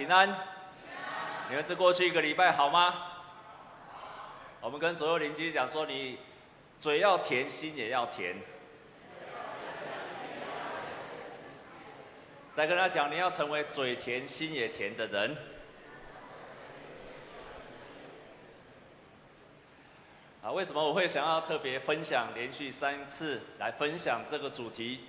平安。你们这过去一个礼拜好吗？我们跟左右邻居讲说，你嘴要甜，心也要甜。再跟他讲，你要成为嘴甜心也甜的人。啊，为什么我会想要特别分享，连续三次来分享这个主题？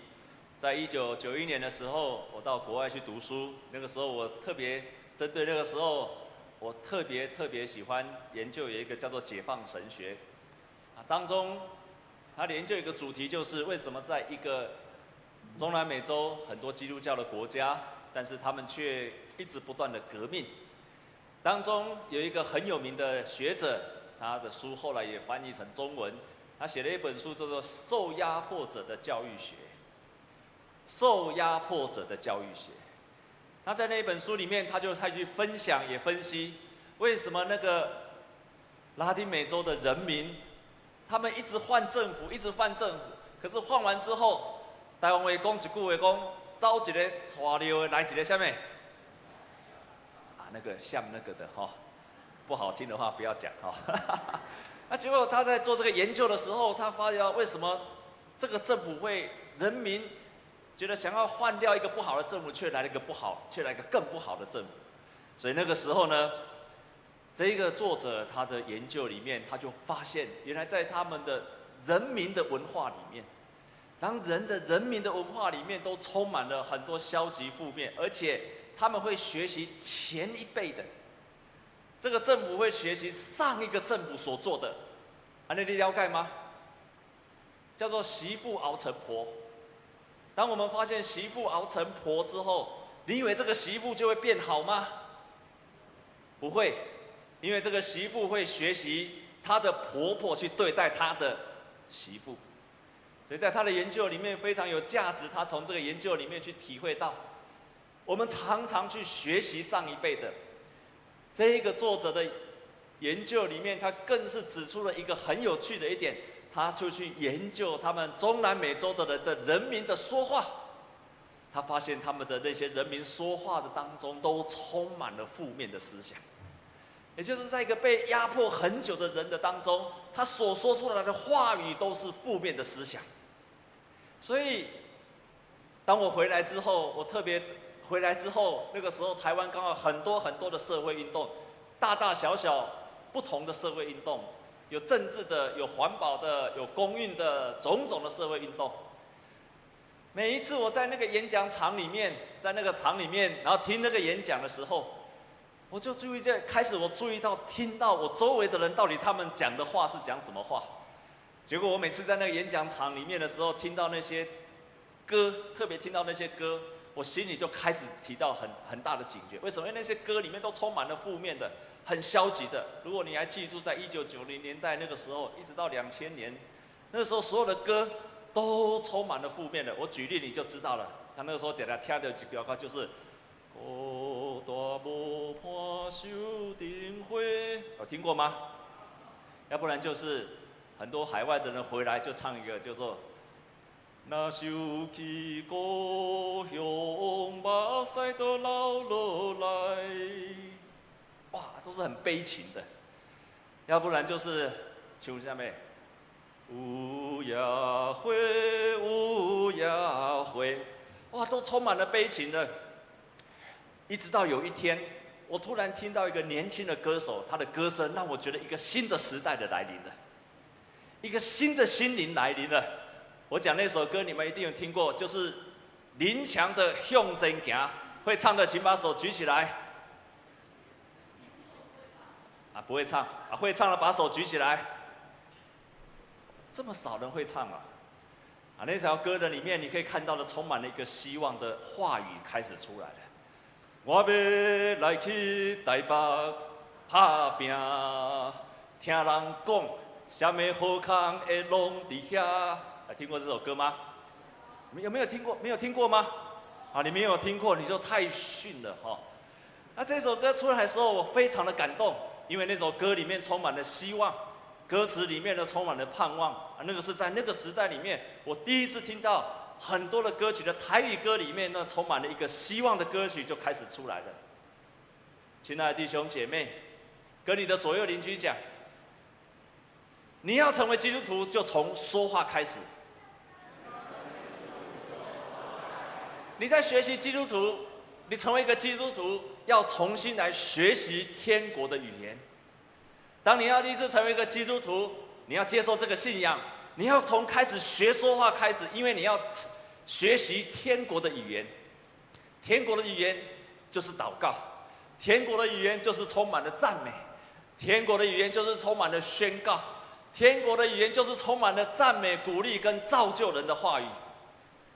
在一九九一年的时候，我到国外去读书，那个时候我特别针对那个时候。我特别特别喜欢研究有一个叫做解放神学，啊，当中他研究一个主题，就是为什么在一个中南美洲很多基督教的国家，但是他们却一直不断的革命。当中有一个很有名的学者，他的书后来也翻译成中文，他写了一本书叫做《受压迫者的教育学》，受压迫者的教育学。他在那一本书里面，他就再去分享也分析，为什么那个拉丁美洲的人民，他们一直换政府，一直换政府，可是换完之后，台湾为公一句为公，招一个带溜的来一个下面，啊，那个像那个的哈，不好听的话不要讲哈。那结果他在做这个研究的时候，他发现为什么这个政府会人民。觉得想要换掉一个不好的政府，却来了一个不好，却来一个更不好的政府。所以那个时候呢，这个作者他的研究里面，他就发现，原来在他们的人民的文化里面，当人的人民的文化里面都充满了很多消极负面，而且他们会学习前一辈的这个政府会学习上一个政府所做的，啊，那你了解吗？叫做媳妇熬成婆。当我们发现媳妇熬成婆之后，你以为这个媳妇就会变好吗？不会，因为这个媳妇会学习她的婆婆去对待她的媳妇，所以在她的研究里面非常有价值。她从这个研究里面去体会到，我们常常去学习上一辈的。这一个作者的研究里面，他更是指出了一个很有趣的一点。他就去研究他们中南美洲的人的人民的说话，他发现他们的那些人民说话的当中都充满了负面的思想，也就是在一个被压迫很久的人的当中，他所说出来的话语都是负面的思想。所以，当我回来之后，我特别回来之后，那个时候台湾刚好很多很多的社会运动，大大小小不同的社会运动。有政治的，有环保的，有公运的，种种的社会运动。每一次我在那个演讲场里面，在那个场里面，然后听那个演讲的时候，我就注意在开始，我注意到听到我周围的人到底他们讲的话是讲什么话。结果我每次在那个演讲场里面的时候，听到那些歌，特别听到那些歌，我心里就开始提到很很大的警觉。为什么？因为那些歌里面都充满了负面的。很消极的。如果你还记住，在一九九零年代那个时候，一直到两千年，那个时候所有的歌都充满了负面的。我举例你就知道了。他那个时候点来听的几句歌就是“孤单无伴守灯火”，有听过吗？要不然就是很多海外的人回来就唱一个叫做“那想起故乡，目屎都流落来”。都是很悲情的，要不然就是请问下面，乌鸦灰，乌鸦灰，哇，都充满了悲情的。一直到有一天，我突然听到一个年轻的歌手，他的歌声让我觉得一个新的时代的来临了，一个新的心灵来临了。我讲那首歌，你们一定有听过，就是林强的《向前行》，会唱的请把手举起来。啊，不会唱啊，会唱的把手举起来。这么少人会唱啊！啊，那条歌的里面，你可以看到的，充满了一个希望的话语开始出来了。我要来去台北打拼，听人讲，什么好康会拢在遐。听过这首歌吗？有没有听过？没有听过吗？啊，你没有听过，你就太逊了哈。那这首歌出来的时候，我非常的感动。因为那首歌里面充满了希望，歌词里面呢充满了盼望啊，那个是在那个时代里面，我第一次听到很多的歌曲的台语歌里面呢充满了一个希望的歌曲就开始出来了。亲爱的弟兄姐妹，跟你的左右邻居讲，你要成为基督徒，就从说话开始。你在学习基督徒，你成为一个基督徒，要重新来学习天国的语言。当你要立志成为一个基督徒，你要接受这个信仰，你要从开始学说话开始，因为你要学习天国的语言。天国的语言就是祷告，天国的语言就是充满了赞美，天国的语言就是充满了宣告，天国的语言就是充满了赞美、鼓励跟造就人的话语。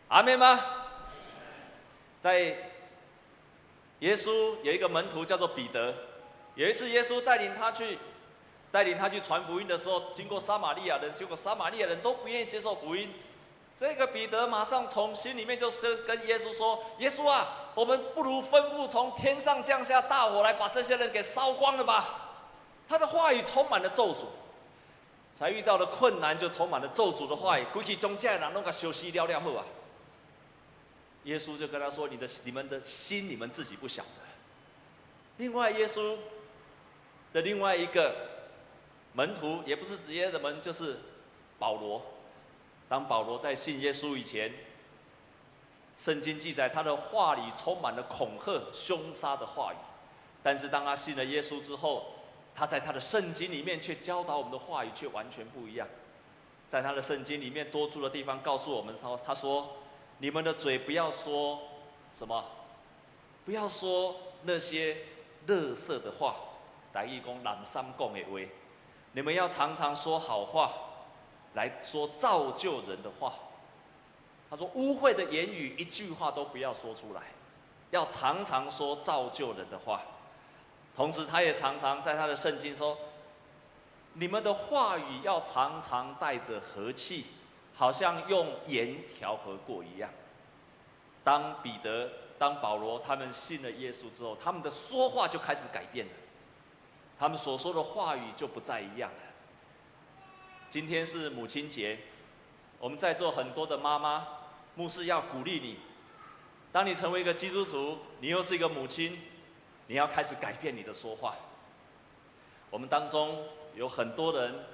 阿妹吗？在耶稣有一个门徒叫做彼得，有一次耶稣带领他去，带领他去传福音的时候，经过撒玛利亚人，结果撒玛利亚人都不愿意接受福音。这个彼得马上从心里面就是跟耶稣说：“耶稣啊，我们不如吩咐从天上降下大火来把这些人给烧光了吧。”他的话语充满了咒诅，才遇到了困难就充满了咒诅的话语，估计中间人弄个休息了了后啊。耶稣就跟他说：“你的、你们的心，你们自己不晓得。”另外，耶稣的另外一个门徒，也不是直接的门，就是保罗。当保罗在信耶稣以前，圣经记载他的话里充满了恐吓、凶杀的话语。但是当他信了耶稣之后，他在他的圣经里面却教导我们的话语却完全不一样。在他的圣经里面多处的地方告诉我们说：“他说。”你们的嘴不要说什么，不要说那些垃圾的话，来义工揽三共的威。你们要常常说好话，来说造就人的话。他说污秽的言语一句话都不要说出来，要常常说造就人的话。同时，他也常常在他的圣经说，你们的话语要常常带着和气。好像用盐调和过一样。当彼得、当保罗他们信了耶稣之后，他们的说话就开始改变了，他们所说的话语就不再一样了。今天是母亲节，我们在座很多的妈妈，牧师要鼓励你，当你成为一个基督徒，你又是一个母亲，你要开始改变你的说话。我们当中有很多人，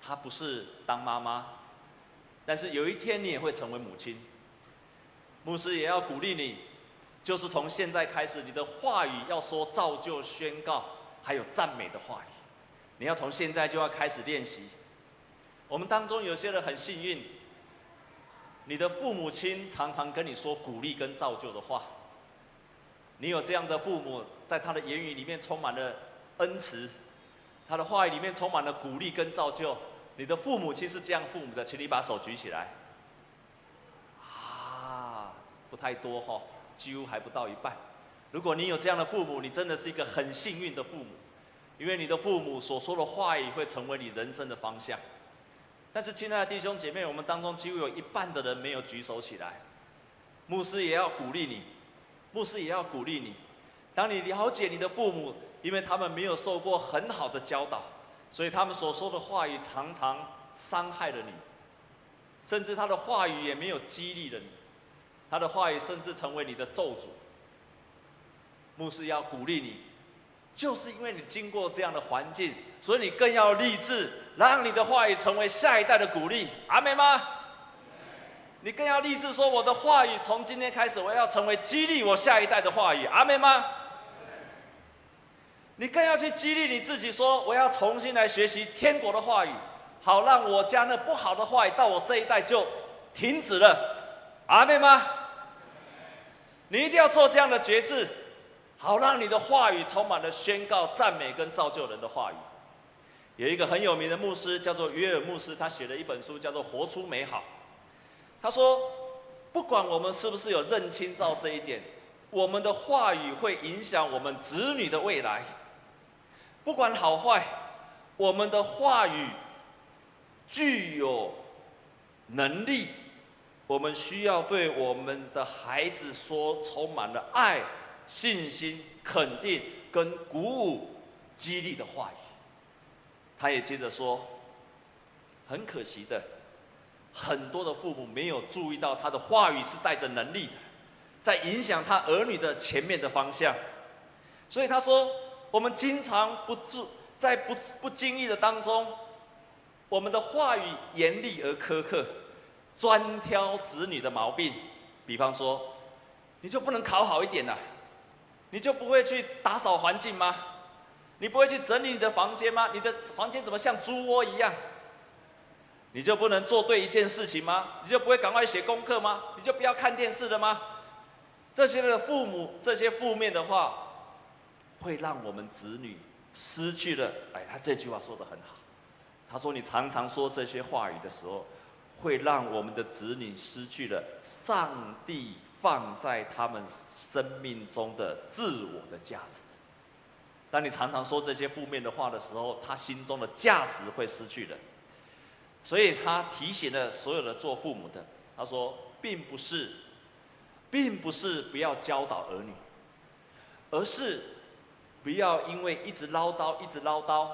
他不是当妈妈。但是有一天你也会成为母亲，牧师也要鼓励你，就是从现在开始，你的话语要说造就、宣告，还有赞美的话语，你要从现在就要开始练习。我们当中有些人很幸运，你的父母亲常常跟你说鼓励跟造就的话，你有这样的父母，在他的言语里面充满了恩慈，他的话语里面充满了鼓励跟造就。你的父母亲是这样父母的，请你把手举起来。啊，不太多哈，几乎还不到一半。如果你有这样的父母，你真的是一个很幸运的父母，因为你的父母所说的话语会成为你人生的方向。但是，亲爱的弟兄姐妹，我们当中几乎有一半的人没有举手起来。牧师也要鼓励你，牧师也要鼓励你。当你了解你的父母，因为他们没有受过很好的教导。所以他们所说的话语常常伤害了你，甚至他的话语也没有激励了你，他的话语甚至成为你的咒诅。牧师要鼓励你，就是因为你经过这样的环境，所以你更要立志，让你的话语成为下一代的鼓励。阿妹吗？你更要立志说，我的话语从今天开始，我要成为激励我下一代的话语。阿妹吗？你更要去激励你自己，说我要重新来学习天国的话语，好让我家那不好的话语到我这一代就停止了。阿们吗？你一定要做这样的决志，好让你的话语充满了宣告、赞美跟造就人的话语。有一个很有名的牧师叫做约尔牧师，他写了一本书叫做《活出美好》。他说，不管我们是不是有认清到这一点，我们的话语会影响我们子女的未来。不管好坏，我们的话语具有能力。我们需要对我们的孩子说充满了爱、信心、肯定跟鼓舞、激励的话语。他也接着说，很可惜的，很多的父母没有注意到他的话语是带着能力的，在影响他儿女的前面的方向。所以他说，我们经常不自在不不经意的当中，我们的话语严厉而苛刻，专挑子女的毛病。比方说，你就不能考好一点呐？你就不会去打扫环境吗？你不会去整理你的房间吗？你的房间怎么像猪窝一样？你就不能做对一件事情吗？你就不会赶快写功课吗？你就不要看电视了吗？这些的父母，这些负面的话，会让我们子女失去了。哎，他这句话说得很好。他说：“你常常说这些话语的时候，会让我们的子女失去了上帝放在他们生命中的自我的价值。当你常常说这些负面的话的时候，他心中的价值会失去的。所以他提醒了所有的做父母的，他说，并不是，并不是不要教导儿女，而是不要因为一直唠叨，一直唠叨，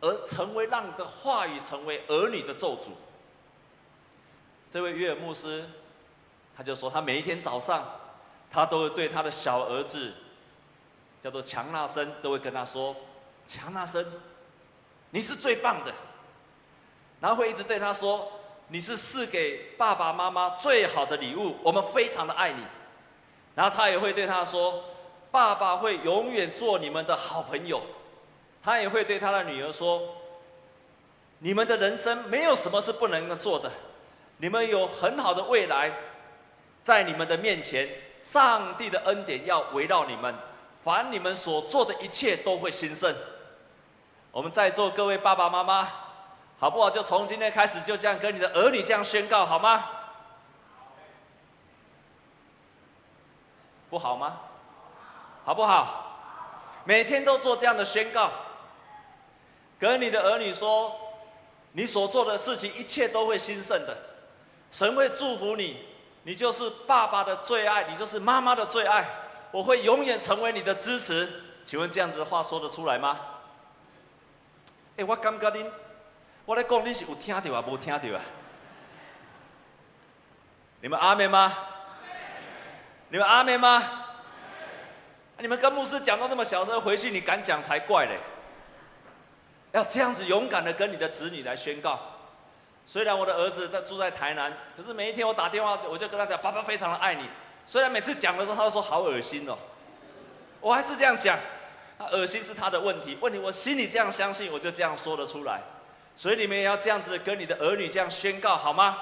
而成为让你的话语成为儿女的咒诅。这位约尔牧师，他就说，他每一天早上，他都会对他的小儿子，叫做强纳森，都会跟他说：“强纳森，你是最棒的。”然后会一直对他说：“你是赐给爸爸妈妈最好的礼物，我们非常的爱你。”然后他也会对他说：“爸爸会永远做你们的好朋友。”他也会对他的女儿说：“你们的人生没有什么是不能够做的，你们有很好的未来，在你们的面前，上帝的恩典要围绕你们，凡你们所做的一切都会兴盛。”我们在座各位爸爸妈妈。好不好？就从今天开始，就这样跟你的儿女这样宣告，好吗？不好吗？好不好？每天都做这样的宣告，跟你的儿女说，你所做的事情一切都会兴盛的，神会祝福你，你就是爸爸的最爱，你就是妈妈的最爱，我会永远成为你的支持。请问这样子的话说得出来吗？哎，我感觉你。我来讲，你是有听到啊，无听到啊？你们阿妹吗？你们阿妹吗？你们跟牧师讲到那么小声，回去你敢讲才怪嘞！要这样子勇敢的跟你的子女来宣告。虽然我的儿子在住在台南，可是每一天我打电话，我就跟他讲，爸爸非常的爱你。虽然每次讲的时候，他都说好恶心哦，我还是这样讲。他恶心是他的问题，问题我心里这样相信，我就这样说得出来。所以你们也要这样子跟你的儿女这样宣告，好吗？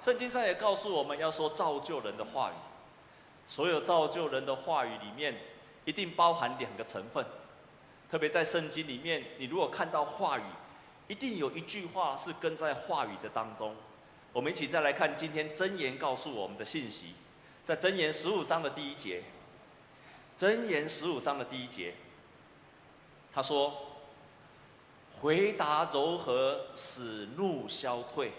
圣经上也告诉我们要说造就人的话语。所有造就人的话语里面，一定包含两个成分。特别在圣经里面，你如果看到话语，一定有一句话是跟在话语的当中。我们一起再来看今天箴言告诉我们的信息，在箴言十五章的第一节。箴言十五章的第一节，他说。回答柔和，使怒消退；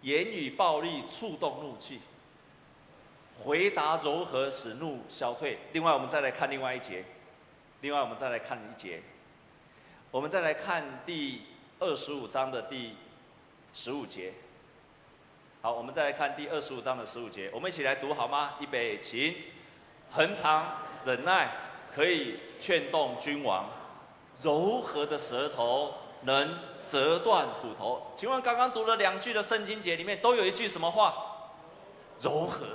言语暴力，触动怒气。回答柔和，使怒消退。另外，我们再来看另外一节。另外，我们再来看一节。我们再来看第二十五章的第十五节。好，我们再来看第二十五章的十五节。我们一起来读好吗？预备，起。恒常忍耐，可以劝动君王；柔和的舌头。能折断骨头。请问刚刚读了两句的圣经节里面，都有一句什么话？柔和。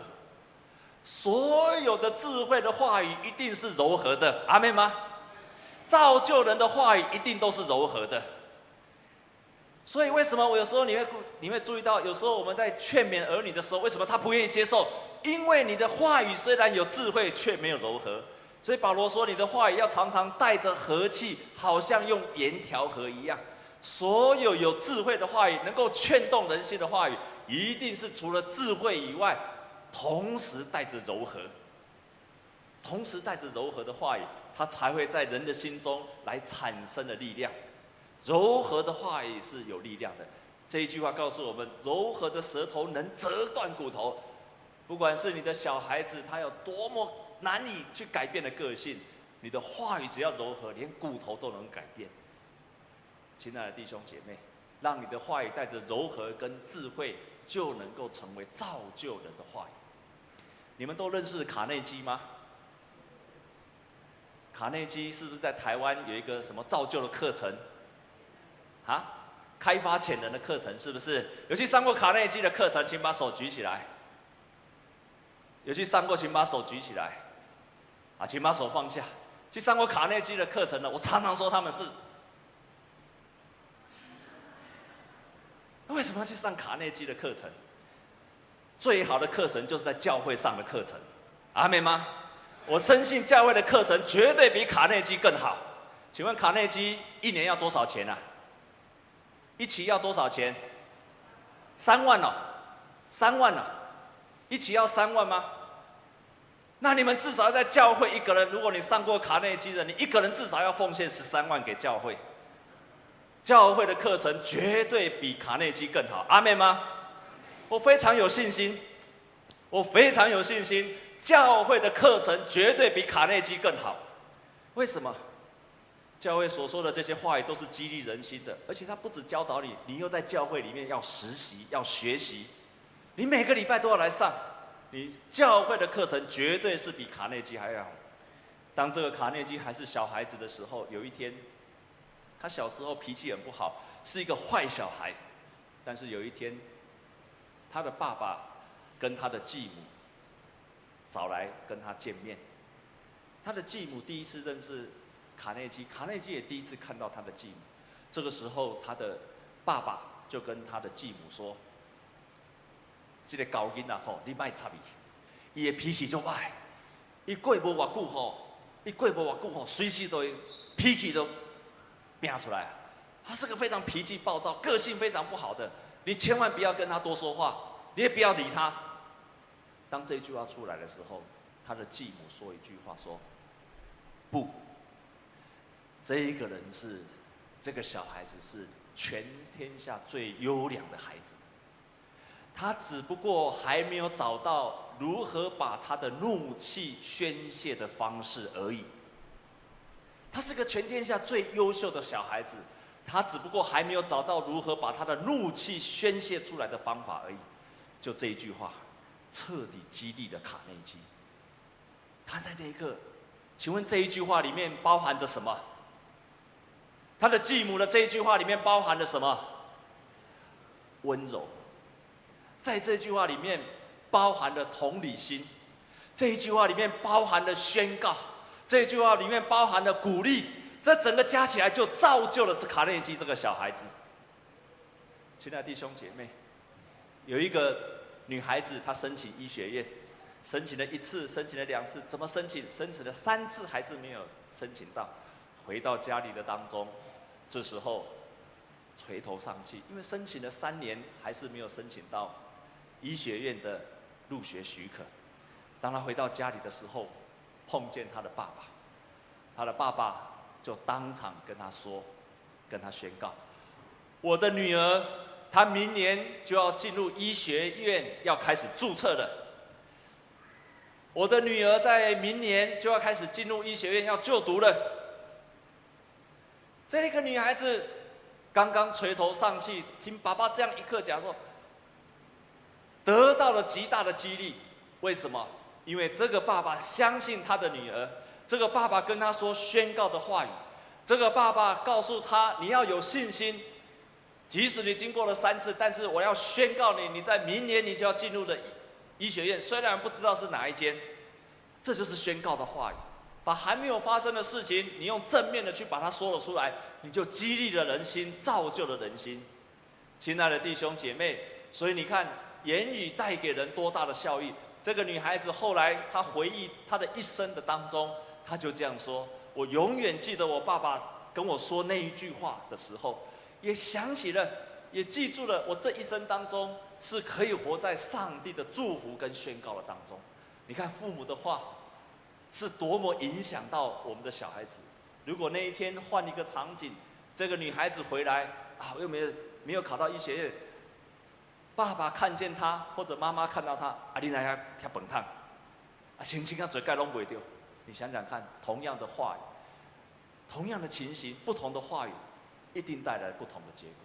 所有的智慧的话语一定是柔和的，阿们吗？造就人的话语一定都是柔和的。所以为什么我有时候你会你会注意到，有时候我们在劝勉儿女的时候，为什么他不愿意接受？因为你的话语虽然有智慧，却没有柔和。所以保罗说：“你的话语要常常带着和气，好像用盐调和一样。所有有智慧的话语，能够劝动人心的话语，一定是除了智慧以外，同时带着柔和。同时带着柔和的话语，它才会在人的心中来产生的力量。柔和的话语是有力量的。这一句话告诉我们：柔和的舌头能折断骨头。不管是你的小孩子，他有多么……”难以去改变的个性，你的话语只要柔和，连骨头都能改变。亲爱的弟兄姐妹，让你的话语带着柔和跟智慧，就能够成为造就人的话语。你们都认识卡内基吗？卡内基是不是在台湾有一个什么造就的课程？啊，开发潜能的课程是不是？有去上过卡内基的课程，请把手举起来。有去上过，请把手举起来。啊，请把手放下。去上过卡内基的课程的，我常常说他们是。为什么要去上卡内基的课程？最好的课程就是在教会上的课程，阿们吗？我深信教会的课程绝对比卡内基更好。请问卡内基一年要多少钱啊？一期要多少钱？三万哦，三万哦，一期要三万吗？那你们至少要在教会一个人，如果你上过卡内基的，你一个人至少要奉献十三万给教会。教会的课程绝对比卡内基更好，阿们吗？我非常有信心，我非常有信心，教会的课程绝对比卡内基更好。为什么？教会所说的这些话语都是激励人心的，而且他不止教导你，你又在教会里面要实习、要学习，你每个礼拜都要来上，你教会的课程绝对是比卡内基还要好。当这个卡内基还是小孩子的时候，有一天。他小时候脾气很不好，是一个坏小孩。但是有一天，他的爸爸跟他的继母找来跟他见面。他的继母第一次认识卡内基，卡内基也第一次看到他的继母。这个时候，他的爸爸就跟他的继母说：“这个高音啊，吼，你别插伊，伊的脾气就坏。伊过无偌久吼，伊过无偌久吼，随时都脾气都。”变出来，他是个非常脾气暴躁、个性非常不好的，你千万不要跟他多说话，你也不要理他。当这句话出来的时候，他的继母说一句话说：“不，这一个人是这个小孩子是全天下最优良的孩子，他只不过还没有找到如何把他的怒气宣泄的方式而已。”他是个全天下最优秀的小孩子，他只不过还没有找到如何把他的怒气宣泄出来的方法而已。就这一句话，彻底激励了卡内基。他在那一刻，请问这一句话里面包含着什么？他的继母的这一句话里面包含着什么？温柔。在这句话里面包含了同理心，这一句话里面包含了宣告。这句话里面包含了鼓励，这整个加起来就造就了卡内基这个小孩子。亲爱的弟兄姐妹，有一个女孩子，她申请医学院，申请了一次，申请了两次，怎么申请？申请了三次还是没有申请到。回到家里的当中，这时候垂头丧气，因为申请了三年还是没有申请到医学院的入学许可。当她回到家里的时候，碰见他的爸爸，他的爸爸就当场跟他说，跟他宣告：“我的女儿，她明年就要进入医学院，要开始注册了。我的女儿在明年就要开始进入医学院，要就读了。”这个女孩子刚刚垂头丧气，听爸爸这样一刻讲说，得到了极大的激励。为什么？因为这个爸爸相信他的女儿，这个爸爸跟他说宣告的话语，这个爸爸告诉他，你要有信心，即使你经过了三次，但是我要宣告你，你在明年你就要进入的医学院，虽然不知道是哪一间，这就是宣告的话语，把还没有发生的事情，你用正面的去把它说了出来，你就激励了人心，造就了人心。亲爱的弟兄姐妹，所以你看，言语带给人多大的效益。这个女孩子后来，她回忆她的一生的当中，他就这样说：“我永远记得我爸爸跟我说那一句话的时候，也想起了，也记住了，我这一生当中是可以活在上帝的祝福跟宣告的当中。你看父母的话是多么影响到我们的小孩子。如果那一天换一个场景，这个女孩子回来啊，又没有没有考到医学院。”爸爸看见她，或者妈妈看到她，啊，你来下吃饭汤，啊，心情啊，嘴盖拢袂掉。你想想看，同样的话语，同样的情形，不同的话语，一定带来不同的结果。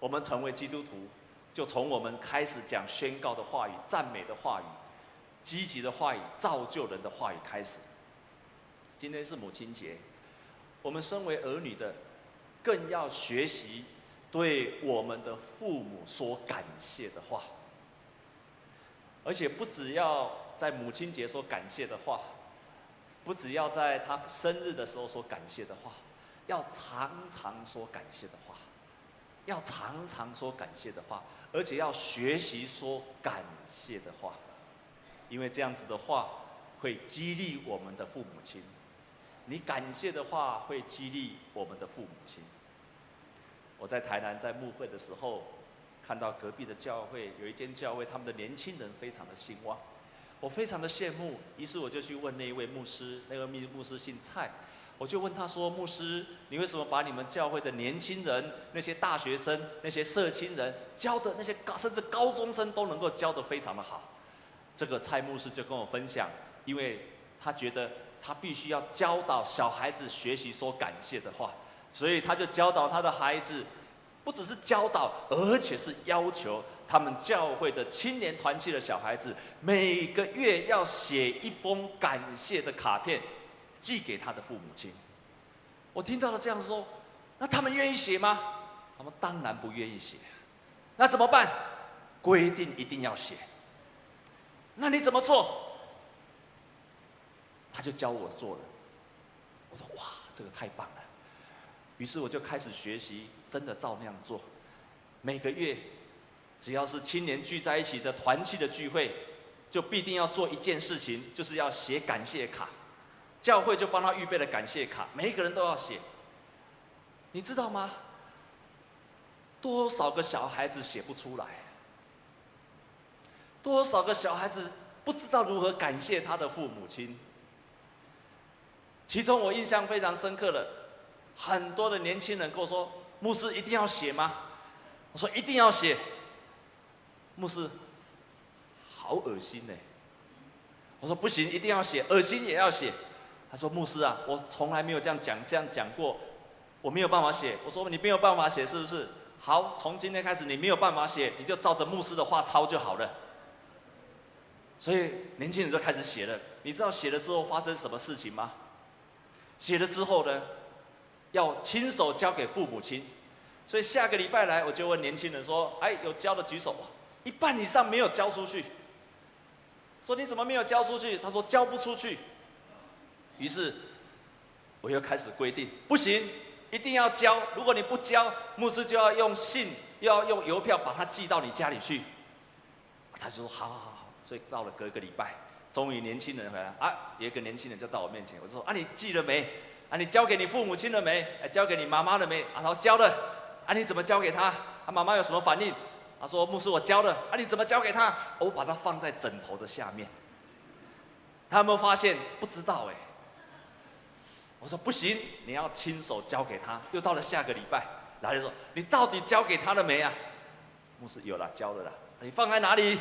我们成为基督徒，就从我们开始讲宣告的话语、赞美的话语、积极的话语、造就人的话语开始。今天是母亲节，我们身为儿女的，更要学习对我们的父母说感谢的话，而且不只要在母亲节说感谢的话，不只要在他生日的时候说感谢的话，要常常说感谢的话，要常常说感谢的话，而且要学习说感谢的话，因为这样子的话会激励我们的父母亲。你感谢的话会激励我们的父母亲。我在台南在牧会的时候，看到隔壁的教会有一间教会，他们的年轻人非常的兴旺，我非常的羡慕。于是我就去问那一位牧师，那位牧牧师姓蔡，我就问他说：“牧师，你为什么把你们教会的年轻人、那些大学生、那些社青人教的那些高甚至高中生都能够教得非常的好？”这个蔡牧师就跟我分享，因为他觉得。他必须要教导小孩子学习说感谢的话，所以他就教导他的孩子，不只是教导，而且是要求他们教会的青年团契的小孩子每个月要写一封感谢的卡片，寄给他的父母亲。我听到了这样说，那他们愿意写吗？他们当然不愿意写。那怎么办？规定一定要写。那你怎么做？他就教我做了，我说哇，这个太棒了。于是我就开始学习，真的照那样做。每个月，只要是青年聚在一起的团契的聚会，就必定要做一件事情，就是要写感谢卡。教会就帮他预备了感谢卡，每一个人都要写。你知道吗？多少个小孩子写不出来？多少个小孩子不知道如何感谢他的父母亲？其中我印象非常深刻的，很多的年轻人跟我说：“牧师一定要写吗？”我说：“一定要写。”牧师，好恶心呢。我说：“不行，一定要写，恶心也要写。”他说：“牧师啊，我从来没有这样讲，这样讲过，我没有办法写。”我说：“你没有办法写是不是？好，从今天开始你没有办法写，你就照着牧师的话抄就好了。”所以年轻人就开始写了。你知道写了之后发生什么事情吗？写了之后呢，要亲手交给父母亲，所以下个礼拜来我就问年轻人说：“哎，有交的举手。”一半以上没有交出去。说你怎么没有交出去？他说交不出去。于是我又开始规定，不行，一定要交。如果你不交，牧师就要用信，又要用邮票把它寄到你家里去。他就说：“好好好。”所以到了隔个礼拜。终于年轻人回来啊！有一个年轻人就到我面前，我就说：啊，你寄了没？啊，你交给你父母亲了没？哎，交给你妈妈了没？啊，他说交了。啊，你怎么交给他？他妈妈有什么反应？他说：牧师，我交了。啊，你怎么交给他？我把它放在枕头的下面。他有没有发现？不知道哎。我说不行，你要亲手交给他。又到了下个礼拜，然后就说：你到底交给他了没啊？牧师有了，交了啦。你放在哪里？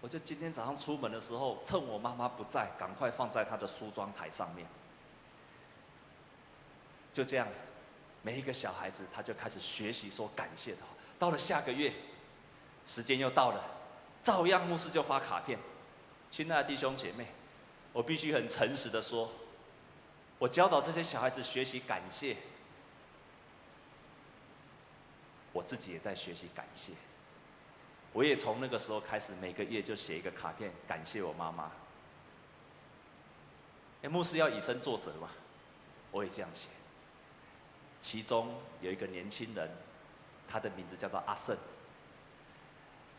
我就今天早上出门的时候，趁我妈妈不在，赶快放在她的梳妆台上面。就这样子，每一个小孩子他就开始学习说感谢的话。到了下个月，时间又到了，照样牧师就发卡片。亲爱的弟兄姐妹，我必须很诚实的说，我教导这些小孩子学习感谢，我自己也在学习感谢。我也从那个时候开始，每个月就写一个卡片，感谢我妈妈。哎，牧师要以身作则嘛，我也这样写。其中有一个年轻人，他的名字叫做阿胜。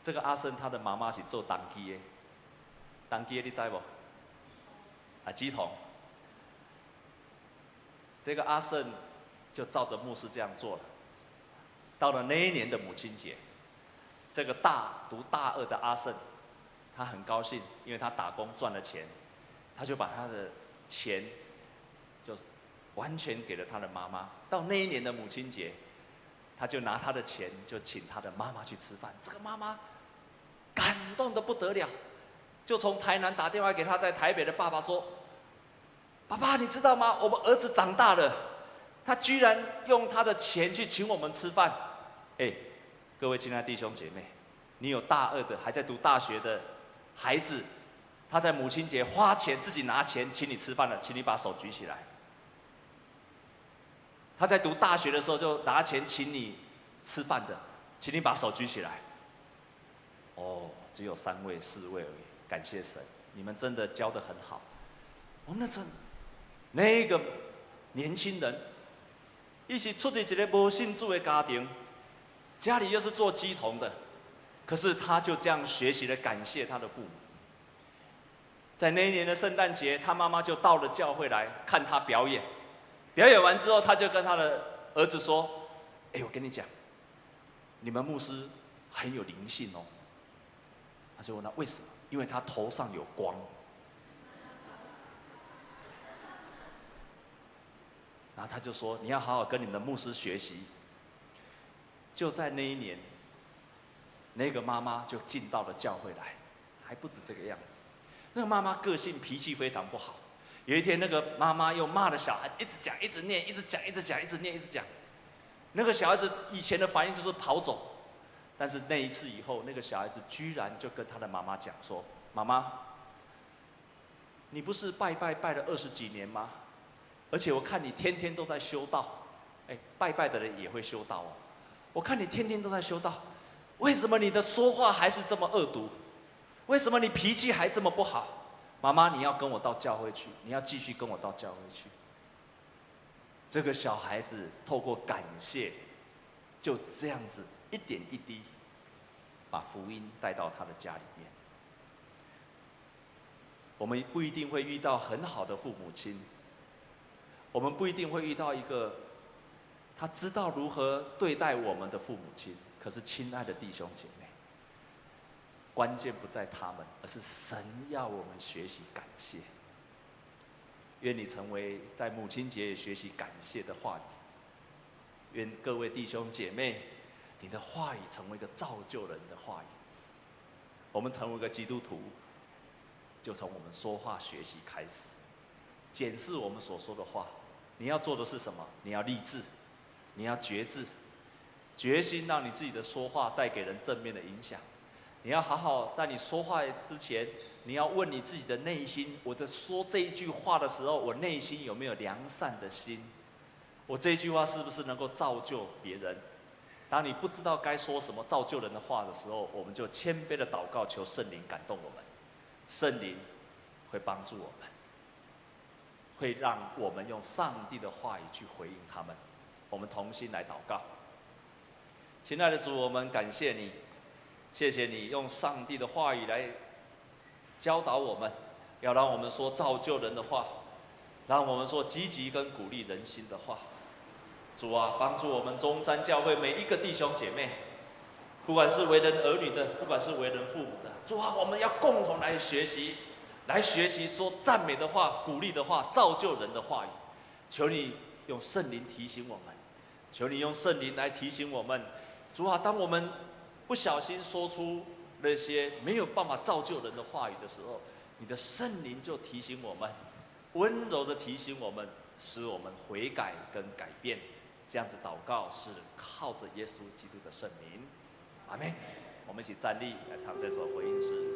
这个阿胜他的妈妈是做当机的，当机的你知不？啊，乩童。这个阿胜就照着牧师这样做了。到了那一年的母亲节。这个大读大二的阿胜，他很高兴，因为他打工赚了钱，他就把他的钱，就是完全给了他的妈妈。到那一年的母亲节，他就拿他的钱，就请他的妈妈去吃饭。这个妈妈感动得不得了，就从台南打电话给他在台北的爸爸说：“爸爸，你知道吗？我们儿子长大了，他居然用他的钱去请我们吃饭。”哎。各位亲爱的弟兄姐妹，你有大二的还在读大学的孩子，他在母亲节花钱自己拿钱请你吃饭了，请你把手举起来。他在读大学的时候就拿钱请你吃饭的，请你把手举起来。哦，只有三位、四位而已，感谢神，你们真的教得很好。我们那真，那个年轻人，一起出的一个无信主的家庭，家里又是做乩童的，可是他就这样学习了感谢他的父母。在那一年的圣诞节，他妈妈就到了教会来看他表演。表演完之后，他就跟他的儿子说：“哎，我跟你讲，你们牧师很有灵性哦。”他就问他为什么？因为他头上有光。然后他就说：“你要好好跟你们的牧师学习。”就在那一年，那个妈妈就进到了教会来，还不止这个样子。那个妈妈个性脾气非常不好。有一天，那个妈妈又骂了小孩子，一直讲，一直念，一直讲，一直讲，一直念，一直讲。那个小孩子以前的反应就是跑走，但是那一次以后，那个小孩子居然就跟他的妈妈讲说：“妈妈，你不是拜拜拜了二十几年吗？而且我看你天天都在修道，哎，拜拜的人也会修道哦。我看你天天都在修道，为什么你的说话还是这么恶毒？”为什么你脾气还这么不好？妈妈，你要跟我到教会去，你要继续跟我到教会去。这个小孩子透过感谢，就这样子一点一滴，把福音带到他的家里面。我们不一定会遇到很好的父母亲，我们不一定会遇到一个他知道如何对待我们的父母亲。可是，亲爱的弟兄姐妹。关键不在他们，而是神要我们学习感谢。愿你成为在母亲节也学习感谢的话语。愿各位弟兄姐妹，你的话语成为一个造就人的话语。我们成为一个基督徒，就从我们说话学习开始，检视我们所说的话。你要做的是什么？你要立志，你要决志，决心让你自己的说话带给人正面的影响。你要好好在你说话之前，你要问你自己的内心：我在说这一句话的时候，我内心有没有良善的心？我这句话是不是能够造就别人？当你不知道该说什么造就人的话的时候，我们就谦卑的祷告，求圣灵感动我们。圣灵会帮助我们，会让我们用上帝的话语去回应他们。我们同心来祷告，亲爱的主，我们感谢你。谢谢你用上帝的话语来教导我们，要让我们说造就人的话，让我们说积极跟鼓励人心的话。主啊，帮助我们中山教会每一个弟兄姐妹，不管是为人儿女的，不管是为人父母的，主啊，我们要共同来学习，来学习说赞美的话、鼓励的话、造就人的话语。求你用圣灵提醒我们，求你用圣灵来提醒我们。主啊，当我们不小心说出那些没有办法造就人的话语的时候，你的圣灵就提醒我们，温柔的提醒我们，使我们悔改跟改变。这样子祷告是靠着耶稣基督的圣名，阿门。我们一起站立来唱这首回应诗。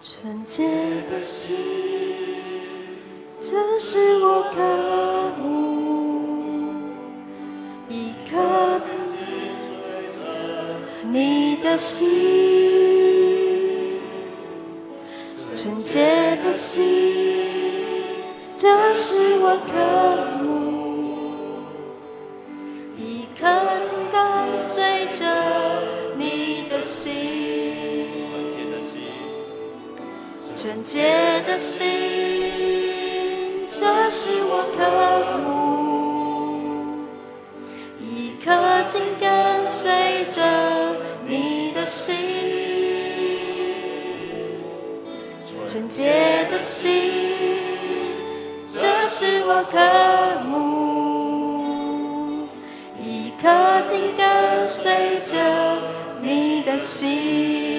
纯洁的心。这是我渴慕，一颗你的心，纯洁的心，这是我渴慕，一颗紧跟随着你的心，纯洁的心。这是我渴慕，一颗紧跟随着你的心，纯洁的心。这是我渴慕，一颗紧跟随着你的心。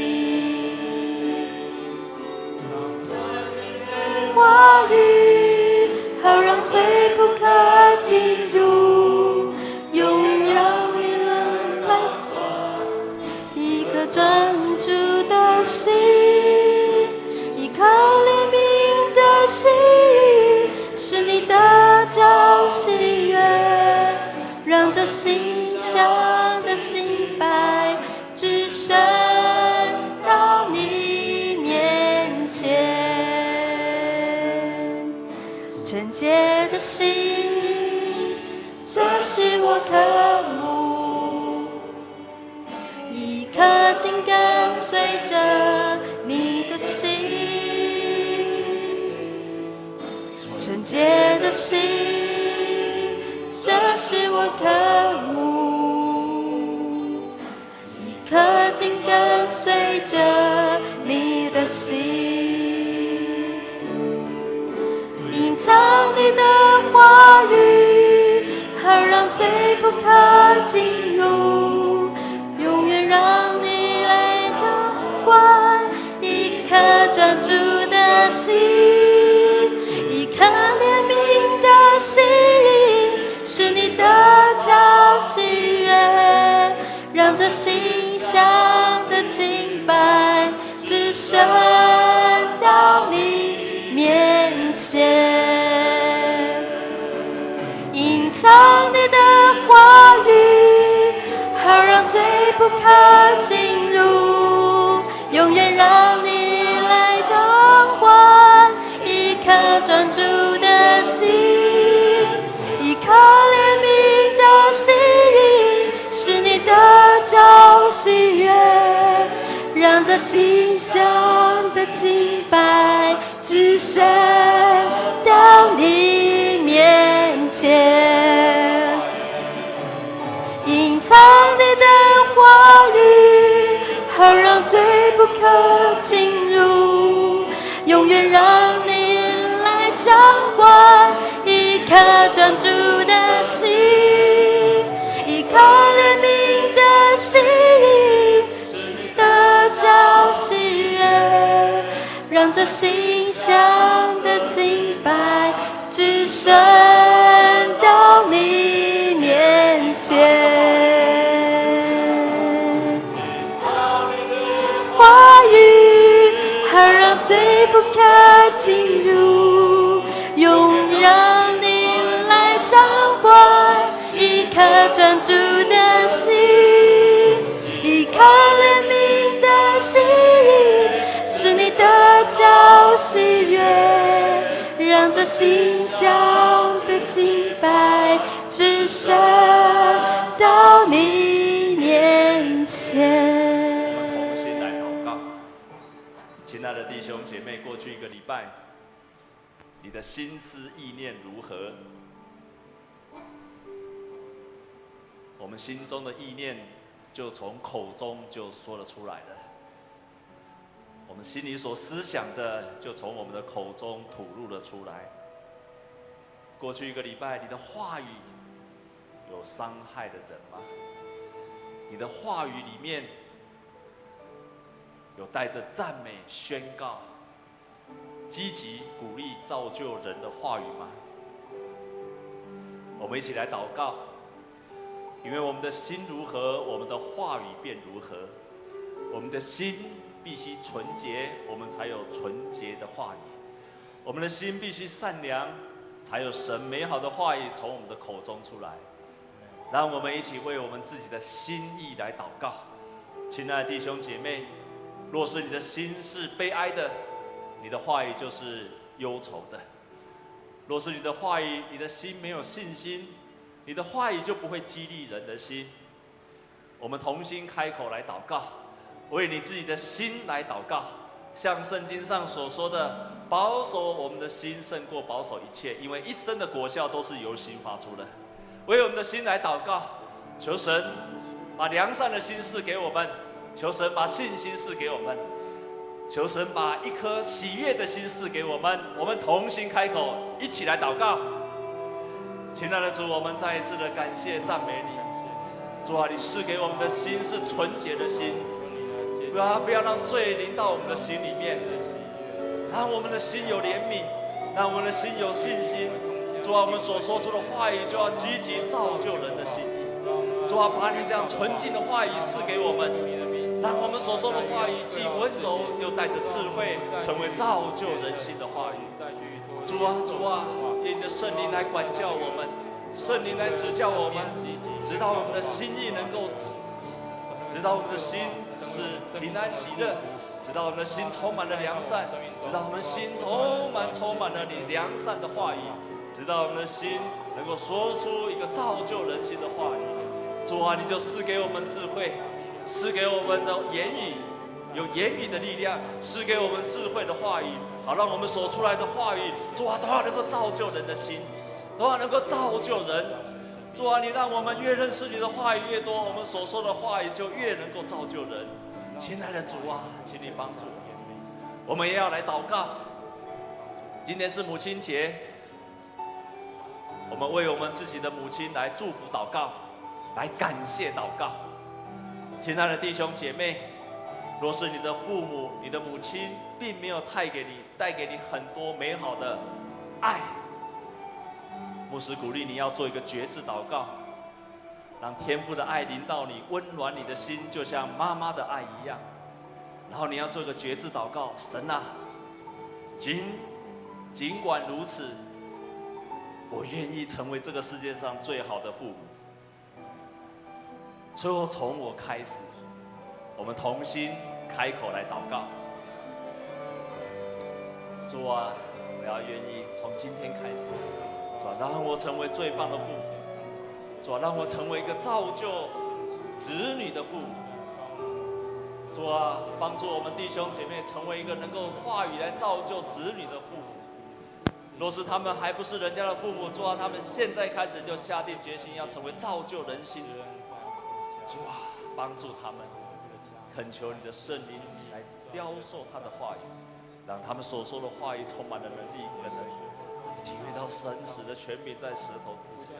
来一颗专注的心一颗黎明的心是你的让这心的到你面前纯洁的心这是我渴慕。紧紧跟随着你的心，纯洁的心，这是我渴慕。一颗紧跟随着你的心，隐藏你的话语，最不可进入，永远让你来掌管。一。颗专注的心，一颗怜悯的心，是你得着喜悦，让这心香的敬拜直升到的话语，好让罪不可进入，永远让你来掌管一颗。专注的心，一颗怜悯的心，是你得着喜悦，让这心香的敬拜直升到你进入，永远让你来。掌管一颗专注的心，一颗怜悯的心，得着喜悦，让这心香的敬拜直升到你面前。最不可进入。用让你来掌管一颗专注的心，一颗怜悯的心，是你得着喜悦，让这心香的敬拜直升到你面前。亲爱的弟兄姐妹，过去一个礼拜。你的心思意念如何？我们心中的意念，就从口中就说了出来了。我们心里所思想的，就从我们的口中吐露了出来。过去一个礼拜，你的话语有伤害的人吗？你的话语里面有带着赞美宣告？积极鼓励造就人的话语吗？我们一起来祷告，因为我们的心如何，我们的话语便如何。我们的心必须纯洁，我们才有纯洁的话语。我们的心必须善良，才有神美好的话语从我们的口中出来。让我们一起为我们自己的心意来祷告，亲爱的弟兄姐妹，若是你的心是悲哀的，你的话语就是忧愁的。若是你的话语，你的心没有信心，你的话语就不会激励人的心。我们同心开口来祷告，为你自己的心来祷告，像圣经上所说的，保守我们的心胜过保守一切，因为一生的果效都是由心发出的。为我们的心来祷告，求神把良善的心赐给我们，求神把信心赐给我们。求神把一颗喜悦的心赐给我们，我们同心开口，一起来祷告。亲爱的主，我们再一次的感谢赞美你。主啊，你赐给我们的心是纯洁的心，不要不要让罪临到我们的心里面，让我们的心有怜悯，让我们的心有信心。主啊，我们所说出的话语就要积极造就人的心。主啊，把你这样纯净的话语赐给我们，让我们所说的话语既温柔又带着智慧，成为造就人心的话语。主啊，主啊，愿你的圣灵来管教我们，圣灵来指教我们，直到我们的心意能够，直到我们的心是平安喜乐，直到我们的心充满了良善，直到我们心充满充满了你良善的话语，直到我们的心能够说出一个造就人心的话语。主啊，你就赐给我们智慧。赐给我们的言语，有言语的力量；赐给我们智慧的话语，好让我们所出来的话语，主啊，都要能够造就人的心，都要能够造就人。主啊，你让我们越认识你的话语越多，我们所说的话语就越能够造就人。亲爱的主啊，请你帮助我们，我们也要来祷告。今天是母亲节，我们为我们自己的母亲来祝福祷告，来感谢祷告。亲爱的弟兄姐妹，若是你的父母、你的母亲并没有带给你、带给你很多美好的爱，牧师鼓励你要做一个决志祷告，让天父的爱临到你，温暖你的心，就像妈妈的爱一样。然后你要做一个决志祷告，神啊，尽尽管如此，我愿意成为这个世界上最好的父母。最后从我开始，我们同心开口来祷告。主啊，我要愿意从今天开始，主啊，让我成为最棒的父母。主啊，让我成为一个造就子女的父母。主啊，帮助我们弟兄姐妹成为一个能够话语来造就子女的父母。若是他们还不是人家的父母，主啊，他们现在开始就下定决心要成为造就人心的人。主啊，帮助他们，恳求你的圣灵来雕塑他的话语，让他们所说的话语充满了能力跟能，体会到神使的权柄在舌头之下。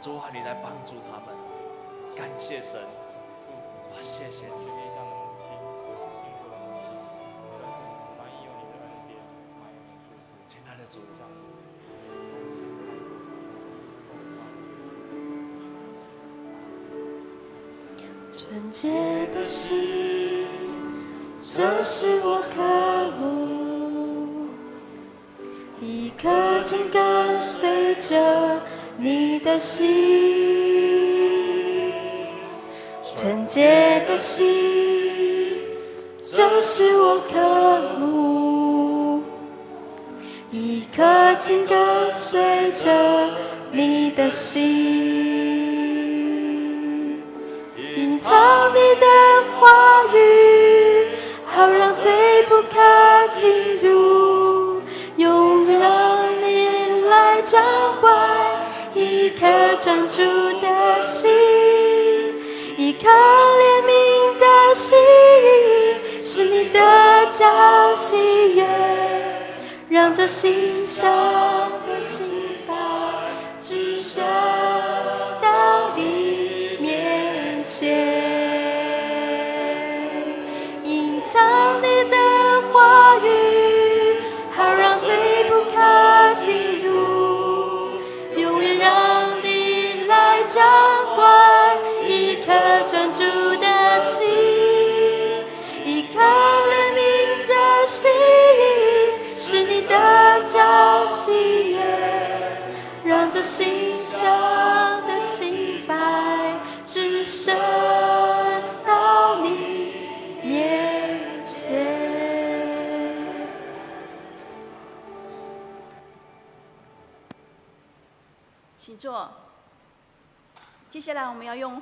主啊，你来帮助他们，感谢神，主啊，谢谢你。的心，这是我渴慕，一颗紧跟随着你的心。纯洁的心，这是我渴慕，一颗紧跟随着你的心。一颗专注的心，一颗怜悯的心，是你的脚喜悦，让这心上的翅膀只剩小喜悦，让这心上的清白只剩到你面前。请坐。接下来我们要用。